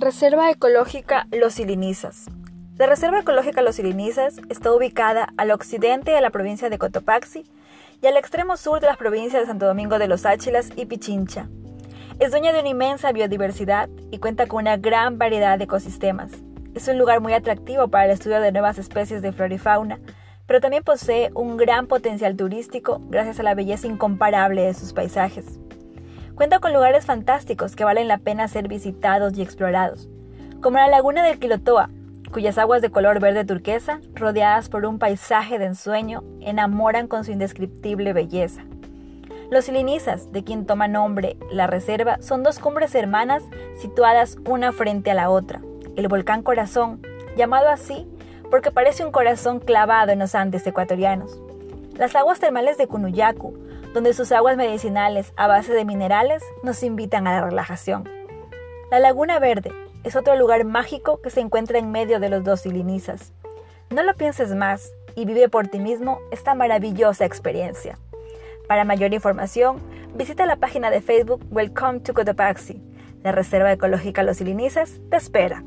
Reserva Ecológica Los Silinizas. La Reserva Ecológica Los Silinizas está ubicada al occidente de la provincia de Cotopaxi y al extremo sur de las provincias de Santo Domingo de los Áchilas y Pichincha. Es dueña de una inmensa biodiversidad y cuenta con una gran variedad de ecosistemas. Es un lugar muy atractivo para el estudio de nuevas especies de flora y fauna, pero también posee un gran potencial turístico gracias a la belleza incomparable de sus paisajes. Cuenta con lugares fantásticos que valen la pena ser visitados y explorados, como la laguna del Quilotoa, cuyas aguas de color verde turquesa, rodeadas por un paisaje de ensueño, enamoran con su indescriptible belleza. Los Silinizas, de quien toma nombre la reserva, son dos cumbres hermanas situadas una frente a la otra. El volcán Corazón, llamado así porque parece un corazón clavado en los Andes ecuatorianos. Las aguas termales de Cunuyacu, donde sus aguas medicinales a base de minerales nos invitan a la relajación. La Laguna Verde es otro lugar mágico que se encuentra en medio de los dos silinizas. No lo pienses más y vive por ti mismo esta maravillosa experiencia. Para mayor información, visita la página de Facebook Welcome to Cotopaxi. La Reserva Ecológica Los Silinizas te espera.